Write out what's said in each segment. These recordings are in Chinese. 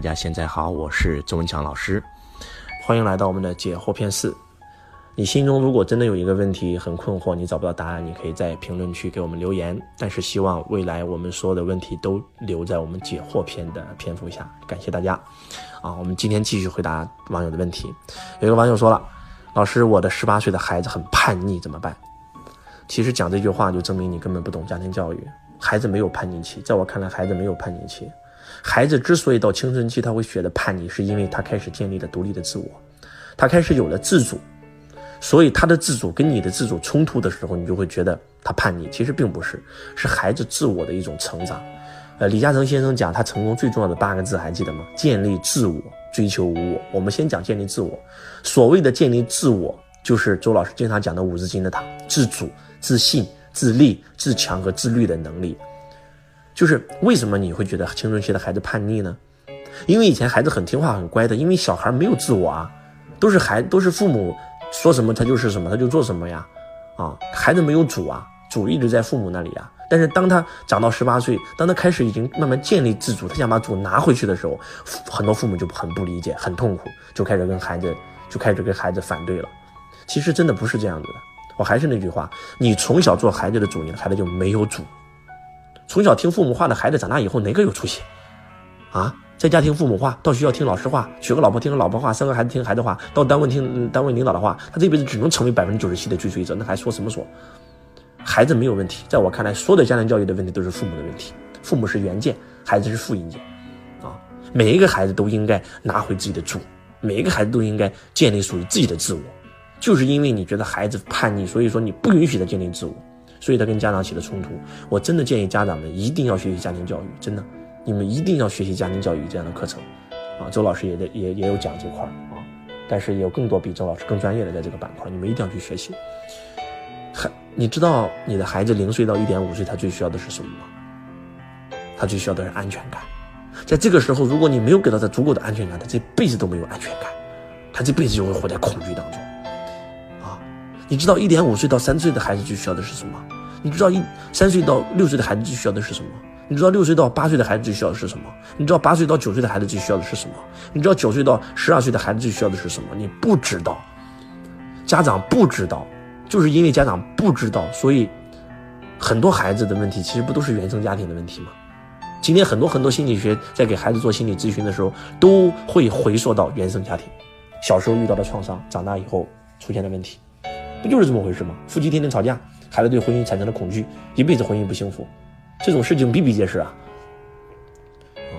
大家现在好，我是周文强老师，欢迎来到我们的解惑篇四。你心中如果真的有一个问题很困惑，你找不到答案，你可以在评论区给我们留言。但是希望未来我们所有的问题都留在我们解惑篇的篇幅下。感谢大家。啊，我们今天继续回答网友的问题。有一个网友说了，老师，我的十八岁的孩子很叛逆，怎么办？其实讲这句话就证明你根本不懂家庭教育。孩子没有叛逆期，在我看来，孩子没有叛逆期。孩子之所以到青春期他会学的叛逆，是因为他开始建立了独立的自我，他开始有了自主，所以他的自主跟你的自主冲突的时候，你就会觉得他叛逆。其实并不是，是孩子自我的一种成长。呃，李嘉诚先生讲他成功最重要的八个字，还记得吗？建立自我，追求无我。我们先讲建立自我。所谓的建立自我，就是周老师经常讲的五字经的塔：自主、自信、自立、自强和自律的能力。就是为什么你会觉得青春期的孩子叛逆呢？因为以前孩子很听话很乖的，因为小孩没有自我啊，都是孩都是父母说什么他就是什么，他就做什么呀，啊，孩子没有主啊，主一直在父母那里呀。但是当他长到十八岁，当他开始已经慢慢建立自主，他想把主拿回去的时候，很多父母就很不理解，很痛苦，就开始跟孩子就开始跟孩子反对了。其实真的不是这样子的，我还是那句话，你从小做孩子的主，你的孩子就没有主。从小听父母话的孩子，长大以后哪个有出息？啊，在家听父母话，到学校听老师话，娶个老婆听老婆话，生个孩子听孩子话，到单位听单位领导的话，他这辈子只能成为百分之九十七的追随者，那还说什么说？孩子没有问题，在我看来，所有的家庭教育的问题都是父母的问题，父母是原件，孩子是复印件，啊，每一个孩子都应该拿回自己的主，每一个孩子都应该建立属于自己的自我，就是因为你觉得孩子叛逆，所以说你不允许他建立自我。所以他跟家长起了冲突。我真的建议家长们一定要学习家庭教育，真的，你们一定要学习家庭教育这样的课程，啊，周老师也在也也有讲这块啊，但是有更多比周老师更专业的在这个板块，你们一定要去学习。孩，你知道你的孩子零岁到一点五岁，他最需要的是什么吗？他最需要的是安全感。在这个时候，如果你没有给到他足够的安全感，他这辈子都没有安全感，他这辈子就会活在恐惧当中。你知道一点五岁到三岁的孩子最需要的是什么？你知道一三岁到六岁的孩子最需要的是什么？你知道六岁到八岁的孩子最需要的是什么？你知道八岁到九岁的孩子最需要的是什么？你知道九岁到十二岁的孩子最需要的是什么？你不知道，家长不知道，就是因为家长不知道，所以很多孩子的问题其实不都是原生家庭的问题吗？今天很多很多心理学在给孩子做心理咨询的时候，都会回溯到原生家庭，小时候遇到的创伤，长大以后出现的问题。不就是这么回事吗？夫妻天天吵架，孩子对婚姻产生了恐惧，一辈子婚姻不幸福，这种事情比比皆是啊。啊，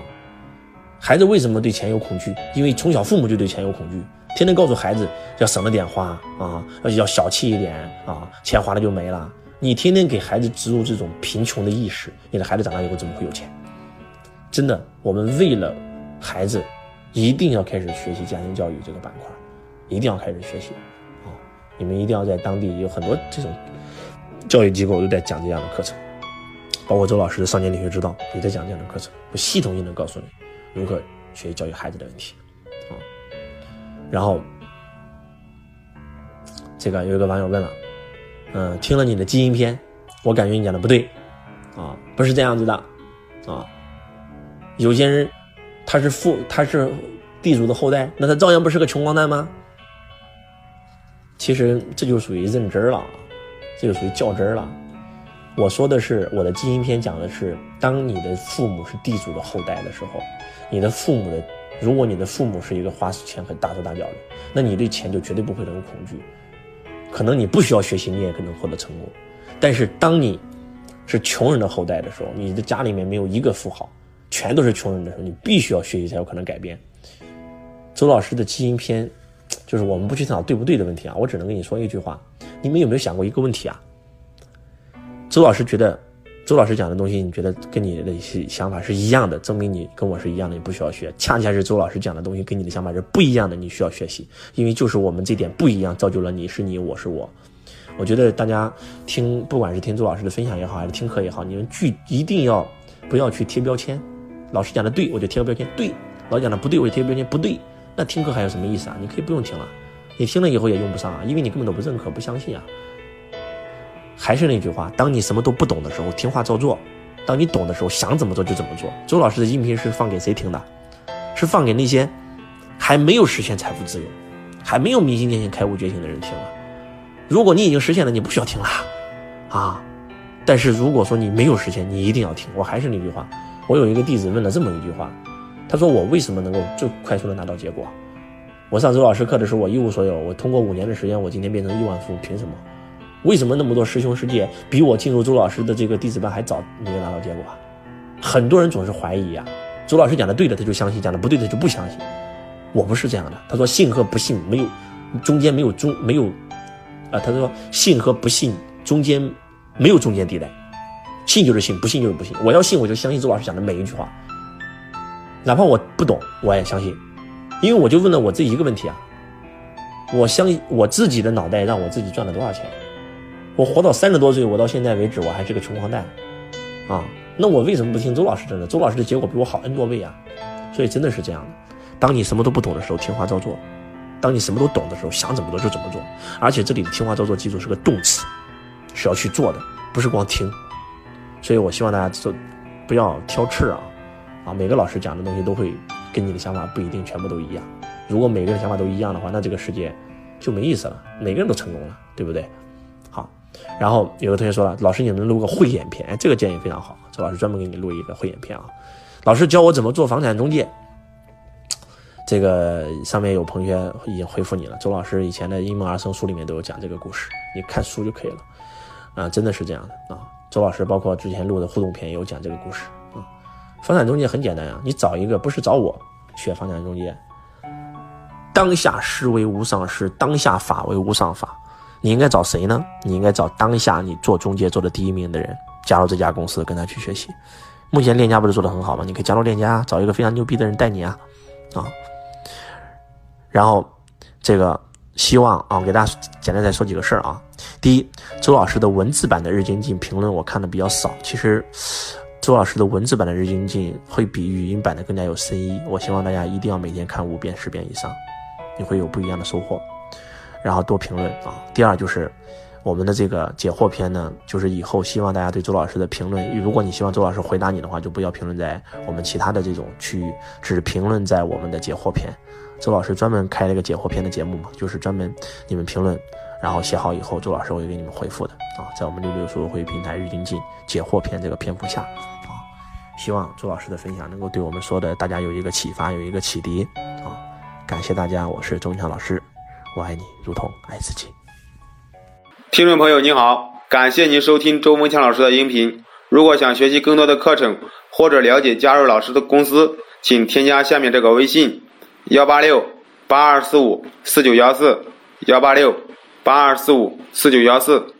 孩子为什么对钱有恐惧？因为从小父母就对钱有恐惧，天天告诉孩子要省着点花啊，要小气一点啊，钱花了就没了。你天天给孩子植入这种贫穷的意识，你的孩子长大以后怎么会有钱？真的，我们为了孩子，一定要开始学习家庭教育这个板块，一定要开始学习。你们一定要在当地有很多这种教育机构都在讲这样的课程，包括周老师的少年理学之道也在讲这样的课程，我系统性的告诉你如何学习教育孩子的问题啊。然后这个有一个网友问了，嗯，听了你的基因篇，我感觉你讲的不对啊，不是这样子的啊。有些人他是富，他是地主的后代，那他照样不是个穷光蛋吗？其实这就属于认真了，这就属于较真了。我说的是我的基因篇讲的是，当你的父母是地主的后代的时候，你的父母的，如果你的父母是一个花钱很大手大脚的，那你对钱就绝对不会很恐惧。可能你不需要学习，你也可能获得成功。但是当你是穷人的后代的时候，你的家里面没有一个富豪，全都是穷人的时候，你必须要学习才有可能改变。周老师的基因篇。就是我们不去探讨对不对的问题啊，我只能跟你说一句话：你们有没有想过一个问题啊？周老师觉得，周老师讲的东西，你觉得跟你的一些想法是一样的，证明你跟我是一样的，你不需要学。恰恰是周老师讲的东西跟你的想法是不一样的，你需要学习。因为就是我们这点不一样，造就了你是你，我是我。我觉得大家听，不管是听周老师的分享也好，还是听课也好，你们具一定要不要去贴标签。老师讲的对，我就贴个标签；对，老师讲的不对，我就贴标签；不对。那听课还有什么意思啊？你可以不用听了，你听了以后也用不上啊，因为你根本都不认可、不相信啊。还是那句话，当你什么都不懂的时候，听话照做；当你懂的时候，想怎么做就怎么做。周老师的音频是放给谁听的？是放给那些还没有实现财富自由、还没有明心见性、开悟觉醒的人听了。如果你已经实现了，你不需要听了啊。但是如果说你没有实现，你一定要听。我还是那句话，我有一个弟子问了这么一句话，他说：“我为什么能够最快速的拿到结果？我上周老师课的时候，我一无所有，我通过五年的时间，我今天变成亿万富翁，凭什么？为什么那么多师兄师姐比我进入周老师的这个弟子班还早没有拿到结果？很多人总是怀疑啊。周老师讲的对的，他就相信；讲的不对的就不相信。我不是这样的。他说信和不信没有中间没有中没有啊。他说信和不信中间。”没有中间地带，信就是信，不信就是不信。我要信，我就相信周老师讲的每一句话，哪怕我不懂，我也相信，因为我就问了我这一个问题啊。我相信我自己的脑袋让我自己赚了多少钱？我活到三十多岁，我到现在为止我还是个穷光蛋啊！那我为什么不听周老师的呢？周老师的结果比我好 N 多倍啊！所以真的是这样的，当你什么都不懂的时候，听话照做；当你什么都懂的时候，想怎么做就怎么做。而且这里的听话照做，记住是个动词。是要去做的，不是光听，所以我希望大家做，不要挑刺啊，啊，每个老师讲的东西都会跟你的想法不一定全部都一样。如果每个人想法都一样的话，那这个世界就没意思了，每个人都成功了，对不对？好，然后有个同学说了，老师你能录个慧眼片？哎，这个建议非常好，周老师专门给你录一个慧眼片啊。老师教我怎么做房产中介，这个上面有同学已经回复你了。周老师以前的《因梦而生》书里面都有讲这个故事，你看书就可以了。啊，真的是这样的啊！周老师包括之前录的互动片也有讲这个故事。房产中介很简单呀，你找一个不是找我学房产中介，当下师为无上师，当下法为无上法，你应该找谁呢？你应该找当下你做中介做的第一名的人，加入这家公司跟他去学习。目前链家不是做的很好吗？你可以加入链家，找一个非常牛逼的人带你啊啊。然后这个。希望啊，给大家简单再说几个事儿啊。第一，周老师的文字版的日精进评论我看的比较少。其实，周老师的文字版的日精进会比语音版的更加有深意。我希望大家一定要每天看五遍、十遍以上，你会有不一样的收获。然后多评论啊。第二就是我们的这个解惑篇呢，就是以后希望大家对周老师的评论，如果你希望周老师回答你的话，就不要评论在我们其他的这种区域，只评论在我们的解惑篇。周老师专门开了一个解惑篇的节目嘛，就是专门你们评论，然后写好以后，周老师会给你们回复的啊，在我们六六书友会平台日精进解惑篇这个篇幅下啊，希望周老师的分享能够对我们说的大家有一个启发，有一个启迪啊，感谢大家，我是周强老师，我爱你如同爱自己。听众朋友您好，感谢您收听周文强老师的音频，如果想学习更多的课程或者了解加入老师的公司，请添加下面这个微信。幺八六八二四五四九幺四，幺八六八二四五四九幺四。